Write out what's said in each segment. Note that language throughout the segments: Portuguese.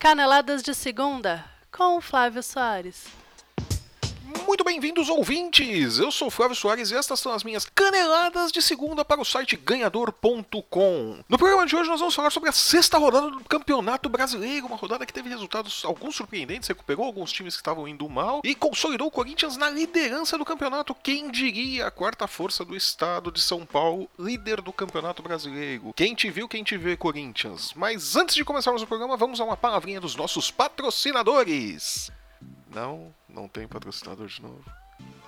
Caneladas de Segunda, com Flávio Soares. Muito bem-vindos, ouvintes! Eu sou Flávio Soares e estas são as minhas caneladas de segunda para o site ganhador.com. No programa de hoje nós vamos falar sobre a sexta rodada do Campeonato Brasileiro, uma rodada que teve resultados alguns surpreendentes, recuperou alguns times que estavam indo mal e consolidou o Corinthians na liderança do campeonato. Quem diria a quarta força do estado de São Paulo, líder do Campeonato Brasileiro? Quem te viu, quem te vê, Corinthians? Mas antes de começarmos o programa, vamos a uma palavrinha dos nossos patrocinadores. Não, não tem patrocinador de novo.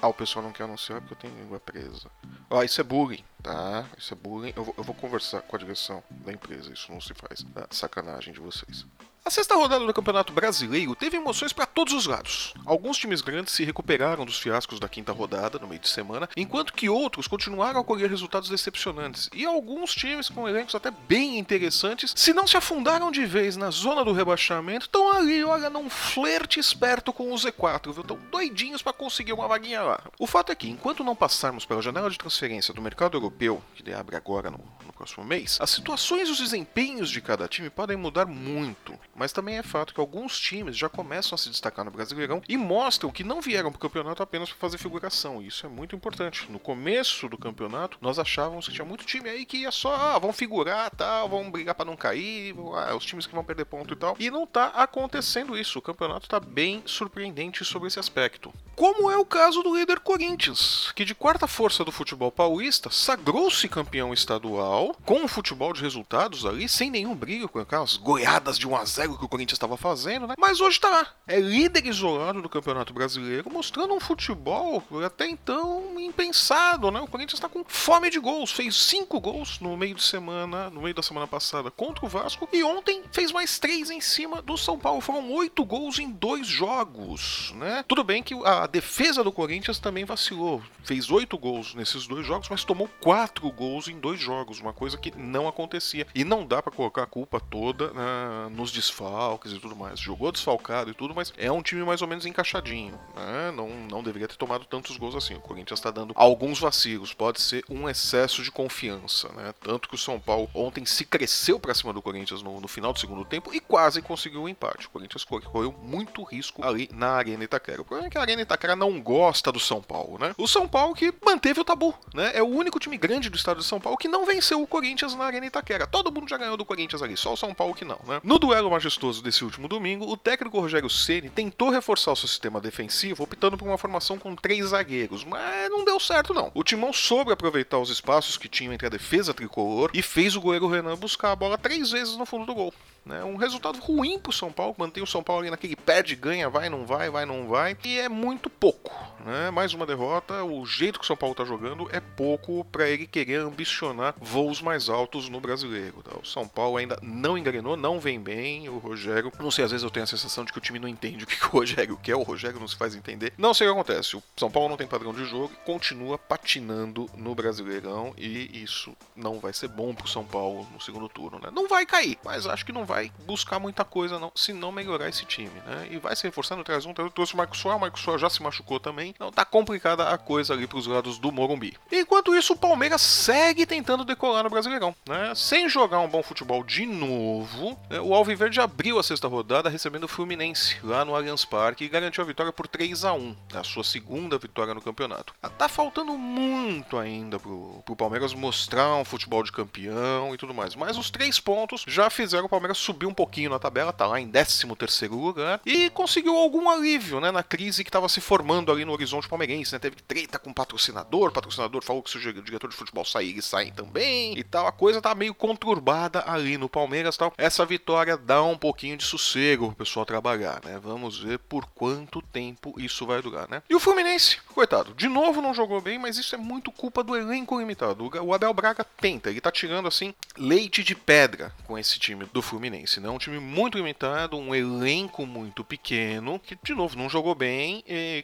Ah, o pessoal não quer anunciar porque eu tenho língua presa. Ó, isso é bullying, tá? Isso é bullying. Eu vou, eu vou conversar com a direção da empresa, isso não se faz. Tá? Sacanagem de vocês. A sexta rodada do Campeonato Brasileiro teve emoções para todos os lados. Alguns times grandes se recuperaram dos fiascos da quinta rodada, no meio de semana, enquanto que outros continuaram a colher resultados decepcionantes. E alguns times com elencos até bem interessantes, se não se afundaram de vez na zona do rebaixamento, estão ali, olha, num flerte esperto com o Z4, viu? Estão doidinhos para conseguir uma vaguinha lá. O fato é que, enquanto não passarmos pela janela de transferência do mercado europeu, que abre agora no, próximo mês, as situações e os desempenhos de cada time podem mudar muito. Mas também é fato que alguns times já começam a se destacar no Brasileirão e mostram que não vieram para o campeonato apenas para fazer figuração. E isso é muito importante. No começo do campeonato, nós achávamos que tinha muito time aí que ia só, ah, vão figurar, tal, vão brigar para não cair, ah, os times que vão perder ponto e tal. E não tá acontecendo isso. O campeonato está bem surpreendente sobre esse aspecto. Como é o caso do líder Corinthians, que de quarta força do futebol paulista sagrou-se campeão estadual com um futebol de resultados ali, sem nenhum brilho, com aquelas goiadas de 1 a 0 que o Corinthians estava fazendo, né? Mas hoje tá. É líder isolado do Campeonato Brasileiro, mostrando um futebol até então impensado, né? O Corinthians está com fome de gols. Fez cinco gols no meio de semana, no meio da semana passada contra o Vasco. E ontem fez mais três em cima do São Paulo. Foram oito gols em dois jogos, né? Tudo bem que a defesa do Corinthians também vacilou. Fez oito gols nesses dois jogos, mas tomou quatro gols em dois jogos. Uma coisa que não acontecia. E não dá para colocar a culpa toda né, nos desfalques e tudo mais. Jogou desfalcado e tudo, mas é um time mais ou menos encaixadinho. Né? Não, não deveria ter tomado tantos gols assim. O Corinthians está dando alguns vacilos. Pode ser um excesso de confiança. Né? Tanto que o São Paulo ontem se cresceu para cima do Corinthians no, no, final do segundo tempo e quase conseguiu o um empate. O Corinthians correu muito risco ali na Arena Itaquera. O problema é que a Arena Itaquera não gosta do São Paulo. Né? O São Paulo que manteve o tabu. Né? É o único time grande do estado de São Paulo que não venceu o Corinthians na Arena Itaquera. Todo mundo já ganhou do Corinthians ali, só o São Paulo que não. Né? No duelo majestoso desse último domingo, o técnico Rogério Ceni tentou reforçar o seu sistema defensivo optando por uma formação com três zagueiros, mas não deu certo não. O Timão soube aproveitar os espaços que tinham entre a defesa tricolor e fez o goleiro Renan buscar a bola três vezes no fundo do gol. Né? Um resultado ruim para o São Paulo, mantém o São Paulo ali naquele perde, ganha, vai, não vai, vai, não vai, e é muito pouco. Né? Mais uma derrota, o jeito que o São Paulo está jogando é pouco para ele querer ambicionar voos mais altos no brasileiro. Tá? O São Paulo ainda não engrenou, não vem bem, o Rogério, não sei, às vezes eu tenho a sensação de que o time não entende o que, que o Rogério quer, o Rogério não se faz entender. Não sei o que acontece, o São Paulo não tem padrão de jogo e continua patinando no Brasileirão e isso não vai ser bom para o São Paulo no segundo turno. Né? Não vai cair, mas acho que não vai vai buscar muita coisa, não, se não melhorar esse time, né? E vai se reforçando, traz um, trouxe o Marco Soares, o Marco Soares já se machucou também. Não, tá complicada a coisa ali pros lados do Morumbi. Enquanto isso, o Palmeiras segue tentando decolar no Brasileirão, né? Sem jogar um bom futebol de novo, né? o Alviverde abriu a sexta rodada recebendo o Fluminense lá no Allianz Parque e garantiu a vitória por 3 a 1 a sua segunda vitória no campeonato. Ah, tá faltando muito ainda pro, pro Palmeiras mostrar um futebol de campeão e tudo mais, mas os três pontos já fizeram o Palmeiras subiu um pouquinho na tabela, tá lá em 13 terceiro lugar e conseguiu algum alívio, né, na crise que estava se formando ali no horizonte palmeirense, né? Teve treta com o patrocinador, o patrocinador falou que se o diretor de futebol sair, eles saem também e tal. A coisa tá meio conturbada ali no Palmeiras, tal. Essa vitória dá um pouquinho de sossego pro pessoal trabalhar, né? Vamos ver por quanto tempo isso vai durar, né? E o Fluminense, coitado, de novo não jogou bem, mas isso é muito culpa do elenco limitado. O Abel Braga tenta, ele tá tirando assim leite de pedra com esse time do Fluminense. Fluminense. Né? Um time muito limitado, um elenco muito pequeno, que de novo não jogou bem,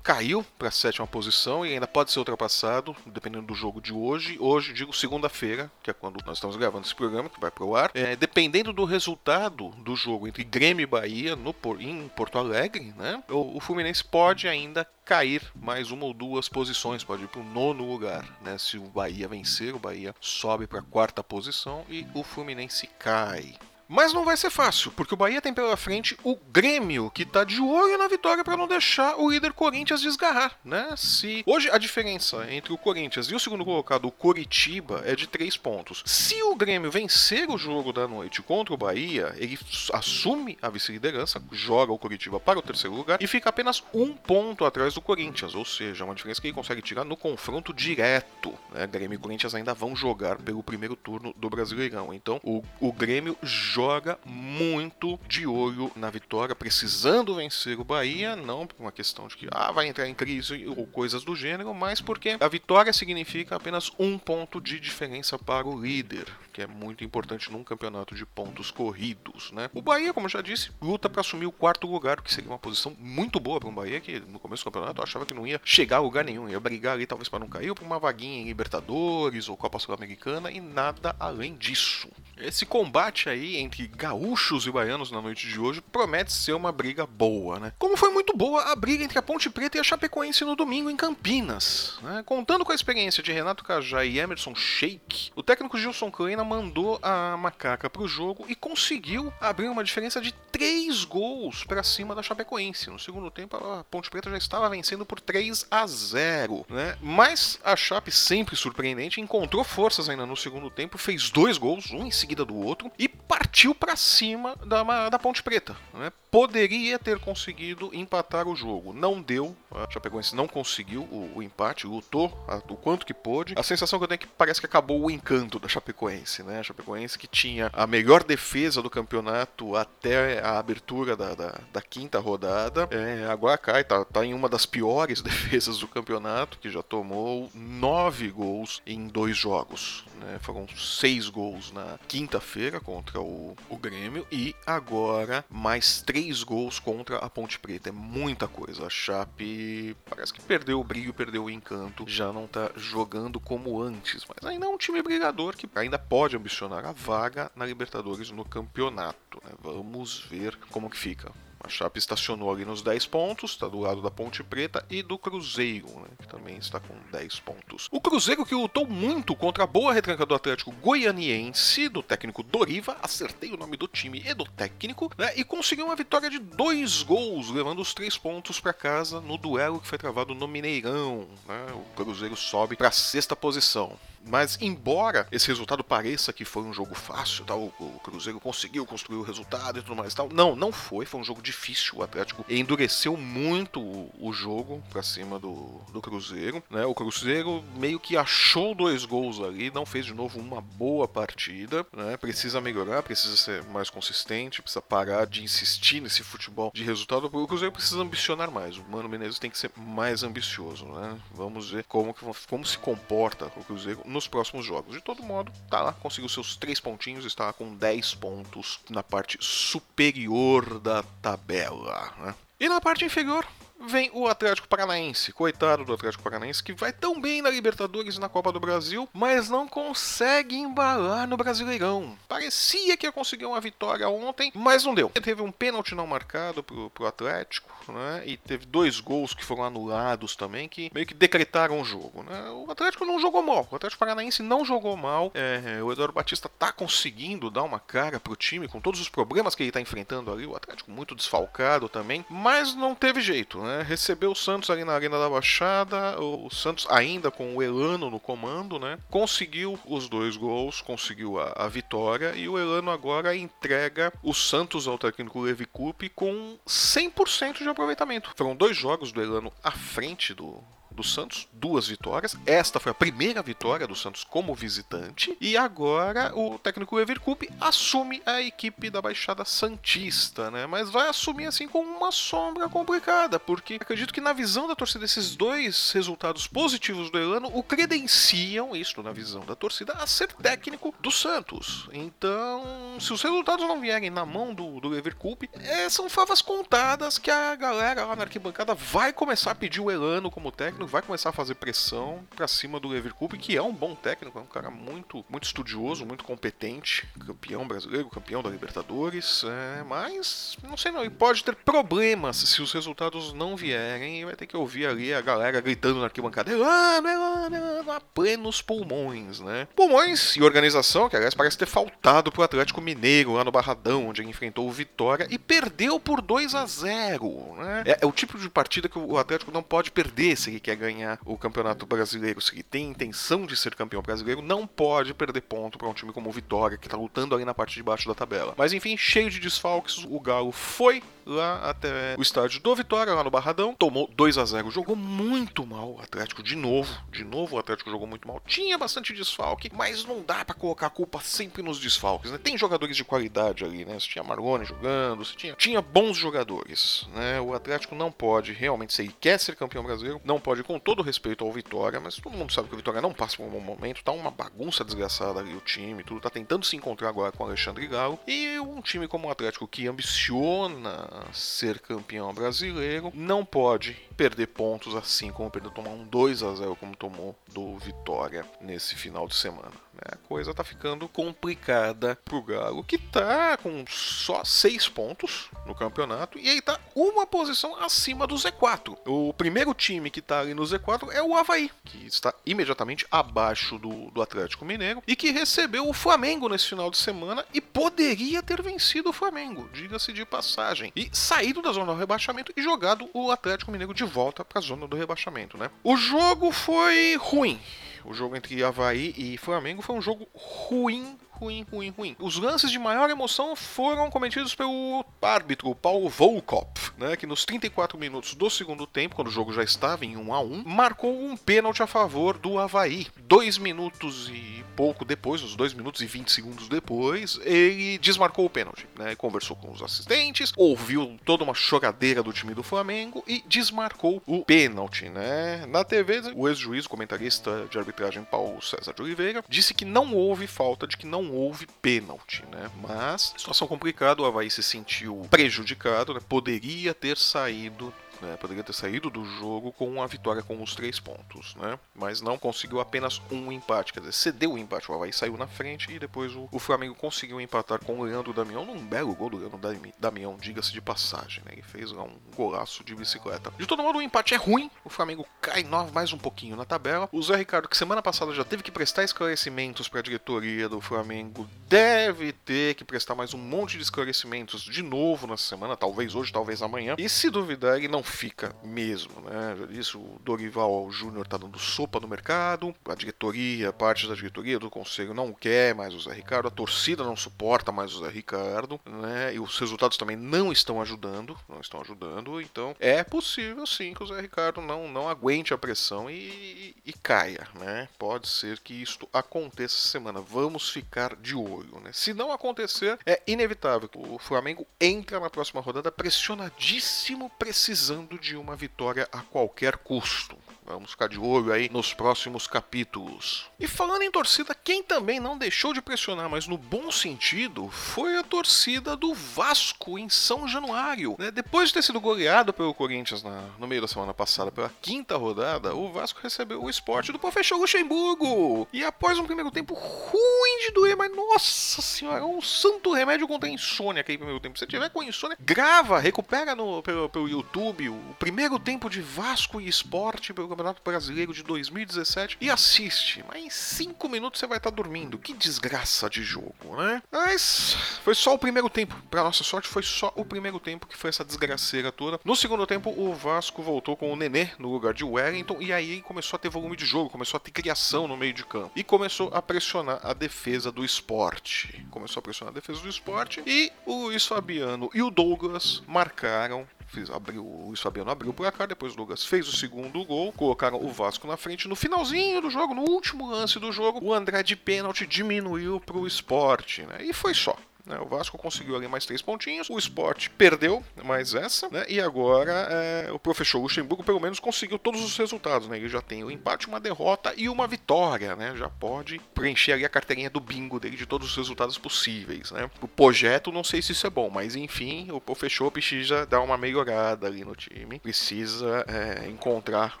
caiu para a sétima posição e ainda pode ser ultrapassado, dependendo do jogo de hoje. Hoje, digo segunda-feira, que é quando nós estamos gravando esse programa, que vai pro ar. É, dependendo do resultado do jogo entre Grêmio e Bahia no, em Porto Alegre, né? o, o Fluminense pode ainda cair mais uma ou duas posições, pode ir para o nono lugar. Né? Se o Bahia vencer, o Bahia sobe para a quarta posição e o Fluminense cai. Mas não vai ser fácil, porque o Bahia tem pela frente o Grêmio, que tá de olho na vitória para não deixar o líder Corinthians desgarrar, né? Se hoje a diferença entre o Corinthians e o segundo colocado, o Coritiba, é de três pontos. Se o Grêmio vencer o jogo da noite contra o Bahia, ele assume a vice-liderança, joga o Coritiba para o terceiro lugar e fica apenas um ponto atrás do Corinthians, ou seja, uma diferença que ele consegue tirar no confronto direto. Né? Grêmio e Corinthians ainda vão jogar pelo primeiro turno do Brasileirão. Então o, o Grêmio joga muito de olho na vitória, precisando vencer o Bahia, não por uma questão de que ah, vai entrar em crise ou coisas do gênero, mas porque a vitória significa apenas um ponto de diferença para o líder, que é muito importante num campeonato de pontos corridos. Né? O Bahia, como já disse, luta para assumir o quarto lugar, o que seria uma posição muito boa para um Bahia que no começo do campeonato achava que não ia chegar a lugar nenhum, ia brigar ali talvez para não cair, ou para uma vaguinha em Libertadores ou Copa Sul-Americana e nada além disso. Esse combate aí entre gaúchos e baianos na noite de hoje promete ser uma briga boa, né? Como foi muito boa a briga entre a Ponte Preta e a Chapecoense no domingo em Campinas. Né? Contando com a experiência de Renato Cajá e Emerson Sheik, o técnico Gilson Kleina mandou a macaca para o jogo e conseguiu abrir uma diferença de 3 gols para cima da Chapecoense. No segundo tempo, a Ponte Preta já estava vencendo por 3 a 0, né? Mas a Chape, sempre surpreendente, encontrou forças ainda no segundo tempo, fez dois gols, um em seguida do outro, e partiu para cima da, da Ponte Preta. Né? Poderia ter conseguido empatar o jogo, não deu. A Chapecoense não conseguiu o, o empate, lutou a, o quanto que pôde. A sensação que eu tenho é que parece que acabou o encanto da Chapecoense, né? A Chapecoense que tinha a melhor defesa do campeonato até a abertura da, da, da quinta rodada, é, agora cai, tá, tá em uma das piores defesas do campeonato, que já tomou nove gols em dois jogos. Né? Foram seis gols na quinta-feira contra o, o Grêmio e agora mais três gols contra a Ponte Preta. É muita coisa. A Chape parece que perdeu o brilho, perdeu o encanto, já não tá jogando como antes, mas ainda é um time brigador que ainda pode ambicionar a vaga na Libertadores no campeonato. Né? Vamos ver como que fica. A Chape estacionou ali nos 10 pontos, está do lado da Ponte Preta e do Cruzeiro, né, que também está com 10 pontos. O Cruzeiro que lutou muito contra a boa retranca do Atlético Goianiense, do técnico Doriva, acertei o nome do time e do técnico, né, e conseguiu uma vitória de dois gols, levando os três pontos para casa no duelo que foi travado no Mineirão. Né, o Cruzeiro sobe para a sexta posição. Mas, embora esse resultado pareça que foi um jogo fácil, tal, o Cruzeiro conseguiu construir o resultado e tudo mais tal, não, não foi. Foi um jogo difícil. O Atlético endureceu muito o, jogo para cima do, do Cruzeiro. Né? O Cruzeiro meio que achou dois gols ali, não fez de novo uma boa partida. Né? Precisa melhorar, precisa ser mais consistente, precisa parar de insistir nesse futebol de resultado. O Cruzeiro precisa ambicionar mais. O Mano Menezes tem que ser mais ambicioso. Né? Vamos ver como, como se comporta o Cruzeiro nos próximos jogos. De todo modo, tá lá, conseguiu seus três pontinhos, está com 10 pontos na parte superior da tabela. Né? E na parte inferior, vem o Atlético Paranaense. Coitado do Atlético Paranaense, que vai tão bem na Libertadores e na Copa do Brasil, mas não consegue embalar no Brasileirão. Parecia que ia conseguir uma vitória ontem, mas não deu. Teve um pênalti não marcado pro, pro Atlético, né? E teve dois gols que foram anulados também, que meio que decretaram o jogo, né? O Atlético não jogou mal. O Atlético Paranaense não jogou mal. É, o Eduardo Batista tá conseguindo dar uma cara pro time com todos os problemas que ele tá enfrentando ali. O Atlético muito desfalcado também, mas não teve jeito, né? Recebeu o Santos ali na Arena da Baixada, o Santos ainda com o Elano no comando, né? Conseguiu os dois gols, conseguiu a, a vitória e o Elano agora entrega o Santos ao técnico Levi Coupe com 100% de aproveitamento. Foram dois jogos do Elano à frente do, do Santos, duas vitórias. Esta foi a primeira vitória do Santos como visitante. E agora o técnico Ever Coupe assume a equipe da Baixada Santista, né? Mas vai assumir assim com uma sombra complicada, porque acredito que na visão da torcida esses dois resultados positivos do Elano o credenciam, isso na visão da torcida, a ser técnico do Santos. Então, se os resultados não vierem na mão do, do Ever Coupe, é, são favas contadas que a galera lá na arquibancada vai começar a pedir o Elano como técnico vai começar a fazer pressão para cima do Leverkusen, que é um bom técnico, é um cara muito, muito estudioso, muito competente, campeão brasileiro, campeão da Libertadores, é, mas não sei não, ele pode ter problemas se os resultados não vierem e vai ter que ouvir ali a galera gritando na arquibancada, Elano, Elano, Elano, a plenos pulmões, né? Pulmões e organização, que aliás parece ter faltado pro Atlético Mineiro lá no Barradão, onde ele enfrentou o Vitória e perdeu por 2 a 0 né? É, é o tipo de partida que o Atlético não pode perder se ele quer ganhar o Campeonato Brasileiro, se ele tem intenção de ser campeão brasileiro, não pode perder ponto para um time como o Vitória, que tá lutando ali na parte de baixo da tabela. Mas enfim, cheio de desfalques, o Galo foi lá até o estádio do Vitória, lá no Barradão, tomou 2 a 0 jogou muito mal o Atlético de novo, de novo o Atlético jogou muito mal, tinha bastante desfalque, mas não dá para colocar a culpa sempre nos desfalques, né? Tem jogadores de qualidade ali, né? Você tinha Marlone jogando, você tinha, tinha bons jogadores, né? O Atlético não pode realmente, se quer ser campeão brasileiro, não pode, com todo respeito ao Vitória, mas todo mundo sabe que o Vitória não passa por um bom momento, tá uma bagunça desgraçada ali o time, tudo tá tentando se encontrar agora com o Alexandre Galo, e um time como o Atlético que ambiciona ser campeão brasileiro, não pode perder pontos assim como perdeu tomar um 2 a 0 como tomou do Vitória nesse final de semana. Né? A coisa tá ficando complicada pro Galo, que tá com só 6 pontos no campeonato e aí tá uma posição acima do Z4. O primeiro time que tá ali no Z4 é o Havaí, que está imediatamente abaixo do, do Atlético Mineiro e que recebeu o Flamengo nesse final de semana e poderia ter vencido o Flamengo, diga-se de passagem, e saído da zona do rebaixamento e jogado o Atlético Mineiro de volta para a zona do rebaixamento, né? O jogo foi ruim. O jogo entre Havaí e Flamengo foi um jogo ruim, ruim, ruim, ruim. Os lances de maior emoção foram cometidos pelo árbitro Paulo Volkop, né, que nos 34 minutos do segundo tempo, quando o jogo já estava em 1 a 1, marcou um pênalti a favor do Havaí. Dois minutos e pouco depois, uns 2 minutos e 20 segundos depois, ele desmarcou o pênalti, né, conversou com os assistentes, ouviu toda uma choradeira do time do Flamengo e desmarcou o pênalti, né? Na TV, o ex-juiz, comentarista de arbitragem Paulo César de Oliveira, disse que não houve falta, de que não houve pênalti, né? Mas situação complicada, o Havaí se sentiu prejudicado, né? Poderia ter saído né? Poderia ter saído do jogo com a vitória com os três pontos, né? Mas não conseguiu apenas um empate, quer dizer, cedeu o empate. O Havaí saiu na frente e depois o, o Flamengo conseguiu empatar com o Leandro Damião num belo gol do Leandro Damião, diga-se de passagem, né? Ele fez lá um golaço de bicicleta. De todo modo, o empate é ruim. O Flamengo cai mais um pouquinho na tabela. O Zé Ricardo, que semana passada já teve que prestar esclarecimentos para a diretoria do Flamengo, deve ter que prestar mais um monte de esclarecimentos de novo nessa semana, talvez hoje, talvez amanhã. E se duvidar, ele não fica mesmo, né? Já disse, o Dorival Júnior tá dando sopa no mercado, a diretoria, parte da diretoria do conselho não quer mais o Zé Ricardo, a torcida não suporta mais o Zé Ricardo, né? E os resultados também não estão ajudando, não estão ajudando, então é possível sim que o Zé Ricardo não, não aguente a pressão e, e, e caia, né? Pode ser que isto aconteça essa semana, vamos ficar de olho, né? Se não acontecer, é inevitável que o Flamengo entra na próxima rodada pressionadíssimo, precisando de uma vitória a qualquer custo. Vamos ficar de olho aí nos próximos capítulos. E falando em torcida, quem também não deixou de pressionar, mas no bom sentido, foi a torcida do Vasco em São Januário. Né? Depois de ter sido goleado pelo Corinthians na, no meio da semana passada pela quinta rodada, o Vasco recebeu o esporte do professor Luxemburgo. E após um primeiro tempo ruim de doer, mas nossa senhora, um santo remédio contra a insônia aquele primeiro tempo. Se tiver com insônia, grava, recupera no, pelo, pelo YouTube o primeiro tempo de Vasco e esporte pelo Campeonato Brasileiro de 2017 e assiste. Mas em 5 minutos você vai estar dormindo. Que desgraça de jogo, né? Mas foi só o primeiro tempo. Pra nossa sorte, foi só o primeiro tempo que foi essa desgraceira toda. No segundo tempo, o Vasco voltou com o Nenê no lugar de Wellington e aí começou a ter volume de jogo, começou a ter criação no meio de campo e começou a pressionar a defesa do esporte. Começou a pressionar a defesa do esporte e o Luiz Fabiano e o Douglas marcaram Fiz, abriu, o Luiz Fabiano abriu por cá, depois o Douglas fez o segundo gol, colocaram o Vasco na frente. No finalzinho do jogo, no último lance do jogo, o André de pênalti diminuiu para o esporte, né? E foi só. Né? O Vasco conseguiu ali mais três pontinhos, o Sport perdeu mais essa, né? E agora é, o professor Luxemburgo pelo menos conseguiu todos os resultados, né? Ele já tem o um empate, uma derrota e uma vitória, né? Já pode preencher ali a carteirinha do bingo dele de todos os resultados possíveis, né? O projeto, não sei se isso é bom, mas enfim, o professor precisa dar uma melhorada ali no time, precisa é, encontrar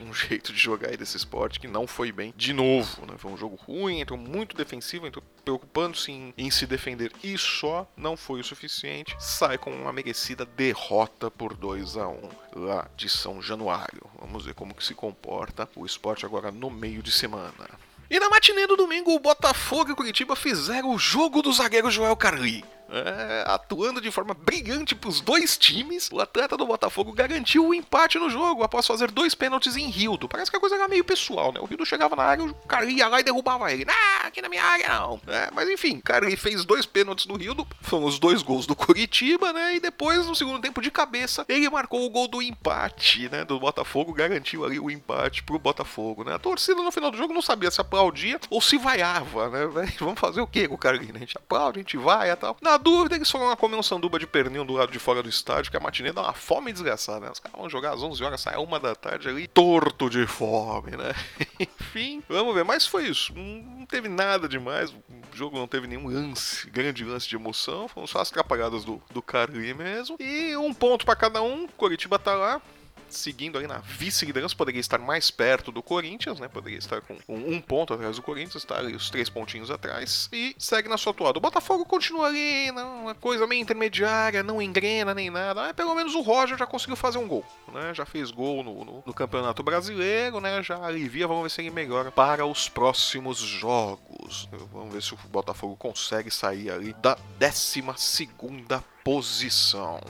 um jeito de jogar aí desse esporte que não foi bem de novo, né? Foi um jogo ruim, entrou muito defensivo, entrou preocupando-se em, em se defender só não foi o suficiente, sai com uma merecida derrota por 2 a 1 lá de São Januário. Vamos ver como que se comporta o esporte agora no meio de semana. E na matinê do domingo, o Botafogo e o Curitiba fizeram o jogo do zagueiro Joel Carli. É, atuando de forma brilhante para os dois times, o atleta do Botafogo garantiu o empate no jogo após fazer dois pênaltis em Rildo. Parece que a coisa era meio pessoal, né? O Rildo chegava na área, o cara ia lá e derrubava ele. Ah, aqui na minha área não. É, mas enfim, cara, ele fez dois pênaltis no Rildo, foram os dois gols do Curitiba, né? E depois, no segundo tempo de cabeça, ele marcou o gol do empate, né? Do Botafogo, garantiu ali o empate pro Botafogo, né? A torcida no final do jogo não sabia se aplaudia ou se vaiava, né? Vamos fazer o que com o ali, né? A gente aplaude, a gente vai e tal. Na dúvida, eles foram lá comer um sanduba de pernil do lado de fora do estádio, que a matinê dá uma fome desgraçada, né? Os caras vão jogar às 11 horas, sai uma da tarde ali, torto de fome, né? Enfim, vamos ver. Mas foi isso. Não teve nada demais. O jogo não teve nenhum lance, grande lance de emoção. Foram só as atrapalhadas do, do Carly mesmo. E um ponto para cada um. Coritiba tá lá seguindo ali na vice-liderança, poderia estar mais perto do Corinthians, né? Poderia estar com um, ponto atrás do Corinthians, está ali os três pontinhos atrás, e segue na sua atuada. O Botafogo continua ali, não, uma coisa meio intermediária, não engrena nem nada, pelo menos o Roger já conseguiu fazer um gol, né? Já fez gol no, no, no Campeonato Brasileiro, né? Já alivia, vamos ver se ele melhora para os próximos jogos. Vamos ver se o Botafogo consegue sair ali da 12 segunda posição.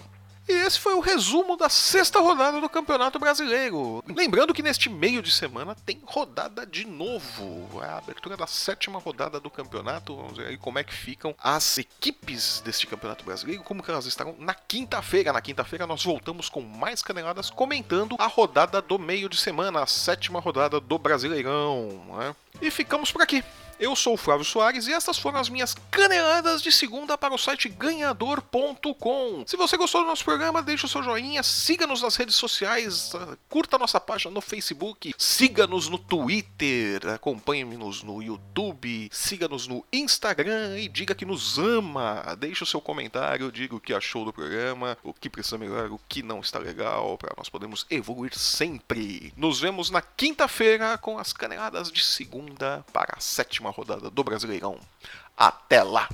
E esse foi o resumo da sexta rodada do Campeonato Brasileiro. Lembrando que neste meio de semana tem rodada de novo. É a abertura da sétima rodada do campeonato. Vamos ver aí como é que ficam as equipes deste Campeonato Brasileiro, como que elas estarão na quinta-feira. Na quinta-feira nós voltamos com mais caneladas comentando a rodada do meio de semana, a sétima rodada do Brasileirão. Né? E ficamos por aqui. Eu sou o Flávio Soares e essas foram as minhas caneladas de segunda para o site ganhador.com. Se você gostou do nosso programa, deixe o seu joinha, siga-nos nas redes sociais, curta nossa página no Facebook, siga-nos no Twitter, acompanhe-nos no YouTube, siga-nos no Instagram e diga que nos ama. Deixe o seu comentário, diga o que achou do programa, o que precisa melhorar, o que não está legal, para nós podermos evoluir sempre. Nos vemos na quinta-feira com as caneladas de segunda para a sétima rodada do Brasileirão. Até lá!